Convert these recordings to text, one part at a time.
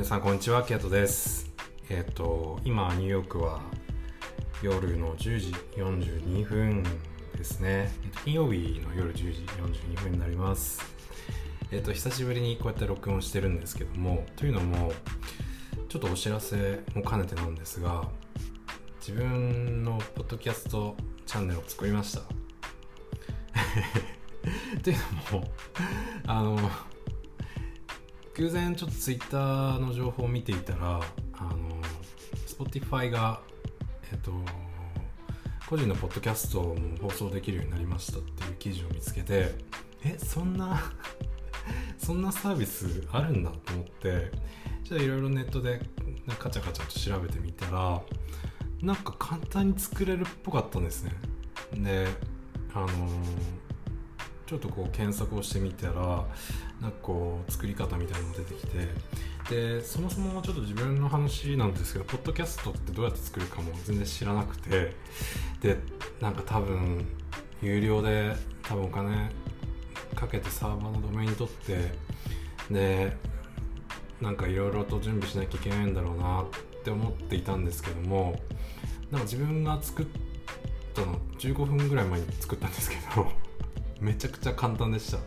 皆さんこんにちはケイトです。えっ、と今ニューヨークは夜の10時42分ですね、えっと金曜日の夜10時42分になります。えっ、と久しぶりにこうやって録音してるんですけどもというのもちょっとお知らせも兼ねてなんですが自分のポッドキャストチャンネルを作りました。というのもあの偶然ちょっとツイッターの情報を見ていたらあの Spotify がえっと個人のポッドキャストも放送できるようになりましたっていう記事を見つけてえそんな そんなサービスあるんだと思ってちょっといろいろネットでカチャカチャと調べてみたらなんか簡単に作れるっぽかったんですね。であのちょっとこう検索をしてみたらなんかこう作り方みたいなのが出てきてでそもそもちょっと自分の話なんですけどポッドキャストってどうやって作るかも全然知らなくてでなんか多分有料で多分お金かけてサーバーのドメイン取ってでなんかいろいろと準備しなきゃいけないんだろうなって思っていたんですけどもなんか自分が作ったの15分ぐらい前に作ったんですけどめちゃくちゃ簡単でした。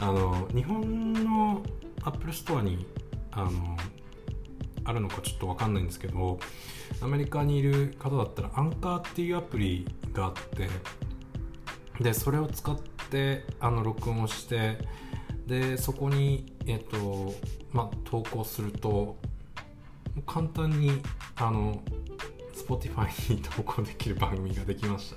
あの日本のアップルストアにあのあるのかちょっと分かんないんですけどアメリカにいる方だったらアンカーっていうアプリがあってでそれを使ってあの録音をしてでそこに、えっとまあ、投稿すると簡単にあの Spotify に投稿できる番組ができました。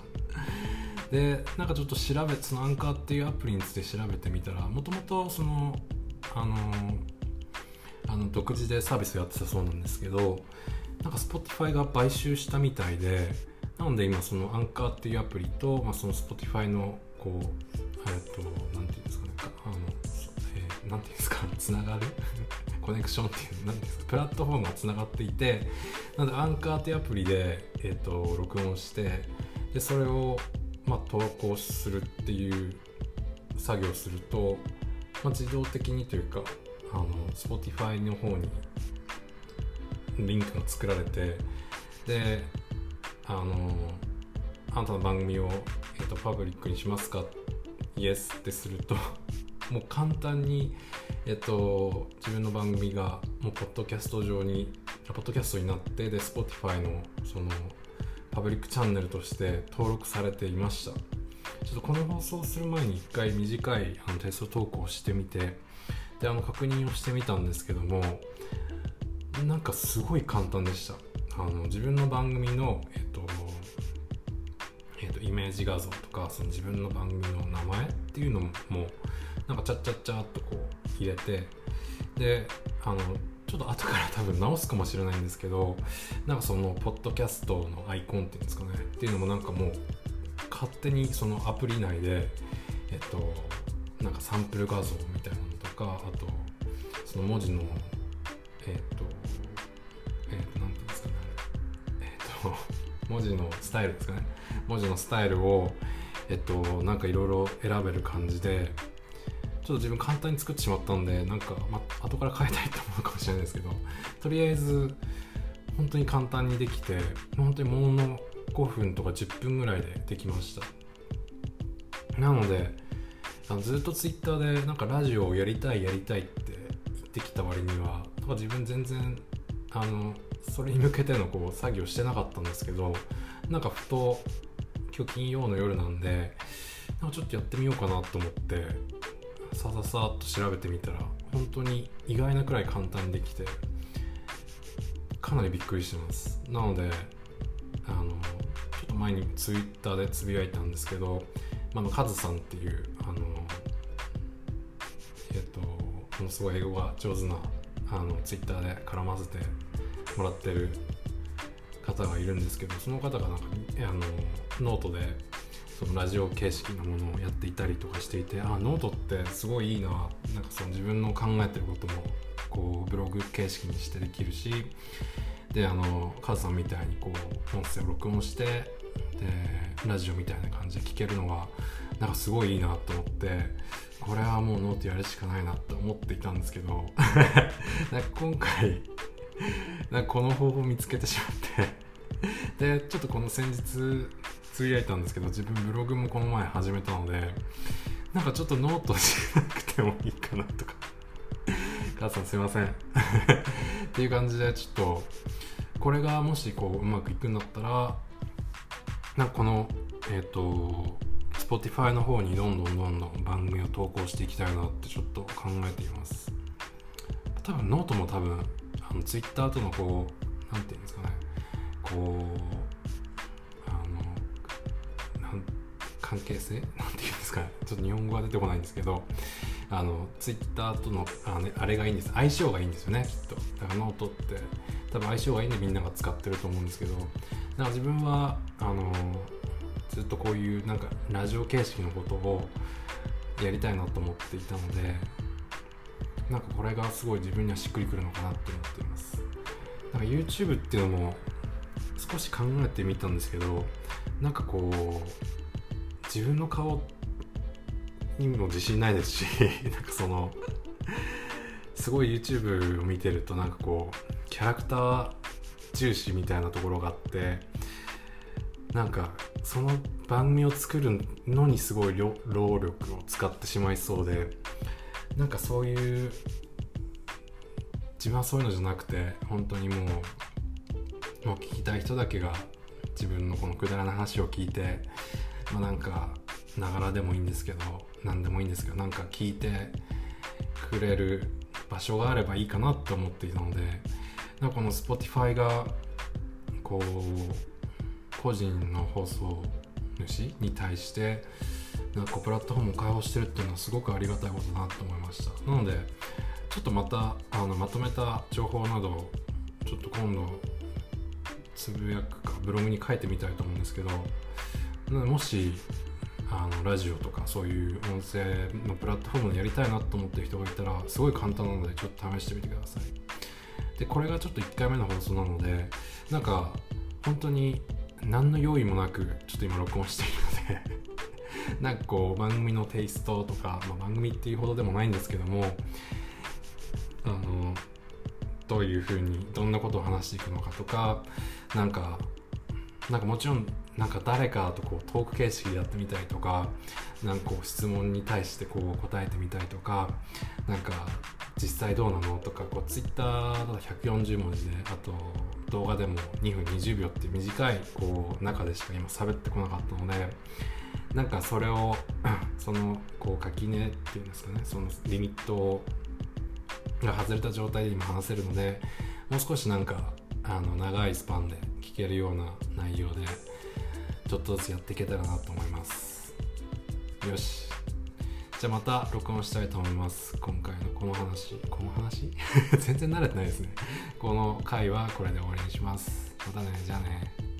でなんかちょっと調べそのアンカーっていうアプリについて調べてみたらもともとそのあのあの独自でサービスをやってたそうなんですけどなんか Spotify が買収したみたいでなので今そのアンカーっていうアプリと、まあ、その Spotify のこうえっとなんていうんですかねあの、えー、なんていうんですかつながる？コネクションっていうなんですかプラットフォームがつながっていてなのでアンカーっていうアプリで、えっと録音してでそれをまあ、投稿するっていう作業をすると、まあ、自動的にというかあの Spotify の方にリンクが作られてであのあなたの番組を、えっと、パブリックにしますか？イエスってすると もう簡単に、えっと、自分の番組がもうポッドキャスト上にポッドキャストになってで Spotify のそのパブリックチャンネルとして登録されていました。ちょっとこの放送する前に1回短いあのテスト投稿してみてであの確認をしてみたんですけどもなんかすごい簡単でした。あの自分の番組の、えっとえっと、イメージ画像とかその自分の番組の名前っていうのもなんかチャッチャッチャっとこう入れてであのちょっと後から多分直すかもしれないんですけどなんかそのポッドキャストのアイコンっていうんですかね。っていうのもなんかもう勝手にそのアプリ内でえっとなんかサンプル画像みたいなのとかあとその文字のえっとえっと何ていうんですかね。えっと文字のスタイルですかね。文字のスタイルをえっとなんかいろいろ選べる感じでちょっと自分簡単に作ってしまったんでなんか、ま、後から変えたいと思うかもしれないですけどとりあえず本当に簡単にできて本当にもの5分とか10分ぐらいでできました。なのであのずっとツイッターでなんかラジオをやりたいやりたいって言ってきた割にはなんか自分全然あのそれに向けてのこう作業してなかったんですけどなんかふと今日金曜の夜なんでなんかちょっとやってみようかなと思ってさささっと調べてみたら本当に意外なくらい簡単にできてかなりびっくりしてます。なのであのちょっと前にツイッターでつぶやいたんですけど、まあ、カズさんっていうあのえっ、とものすごい英語が上手なあのツイッターで絡ませてもらってる方がいるんですけどその方がなんかあのノートでそのラジオ形式のものをやっていたりとかしていてあノートってすごいいいななんかその自分の考えてることもこうブログ形式にしてできるしであのカズさんみたいにこう音声を録音してでラジオみたいな感じで聞けるのがなんかすごいいいなと思ってこれはもうノートやるしかないなって思っていたんですけど なんか今回なんかこの方法を見つけてしまってでちょっとこの先日つぶやいたんですけど自分ブログもこの前始めたのでなんかちょっとノートしなくてもいいかなとか。母さんすいません。っていう感じでちょっとこれがもしこううまくいくんだったらなんかこのえっ、ー、と Spotify の方にどんどんどんどん番組を投稿していきたいなってちょっと考えています。多分ノートも多分あの Twitter とのこう何て言うんですかね。こう関係性？なんて言うんですかね？ちょっと日本語が出てこないんですけどあの Twitter とのあ,、ね、あれがいいんです。相性がいいんですよねきっと。だからノートって多分相性がいいんでみんなが使ってると思うんですけどなんか自分はあのずっとこういうなんかラジオ形式のことをやりたいなと思っていたのでなんかこれがすごい自分にはしっくりくるのかなって思っています。なんか YouTube っていうのも少し考えてみたんですけどなんかこう自分の顔にも自信ないですし なんかそのすごい YouTube を見てるとなんかこうキャラクター重視みたいなところがあってなんかその番組を作るのにすごい労力を使ってしまいそうでなんかそういう自分はそういうのじゃなくて本当にもうもう聞きたい人だけが自分のこのくだらな話を聞いてまあなんかながらでもいいんですけど何でもいいんですけどなんか聞いてくれる場所があればいいかなって思っていたのでなんかこの Spotify がこう個人の放送主に対してなんかプラットフォームを開放してるっていうのはすごくありがたいことだなと思いました。なのでちょっとまたあのまとめた情報などちょっと今度つぶやくかブログに書いてみたいと思うんですけどもしあのラジオとかそういう音声のプラットフォームでやりたいなと思ってる人がいたらすごい簡単なのでちょっと試してみてください。でこれがちょっと1回目の放送なのでなんか本当に何の用意もなくちょっと今録音しているので なんかこう番組のテイストとか、まあ、番組っていうほどでもないんですけどもあのどういうふうにどんなことを話していくのかとかなんかなんかもちろんなんか誰かとこうトーク形式でやってみたりとかなんかこう質問に対してこう答えてみたりとかなんか実際どうなのとかこうツイッターだと140文字であと動画でも2分20秒っていう短いこう中でしか今喋ってこなかったのでなんかそれを そのこう垣根っていうんですかねそのリミットが外れた状態で今話せるのでもう少しなんかあの長いスパンで聞けるような内容でちょっとずつやっていけたらなと思います。よし。じゃあまた録音したいと思います。今回のこの話。この話？全然慣れてないですね。この回はこれで終わりにします。またね。じゃあね。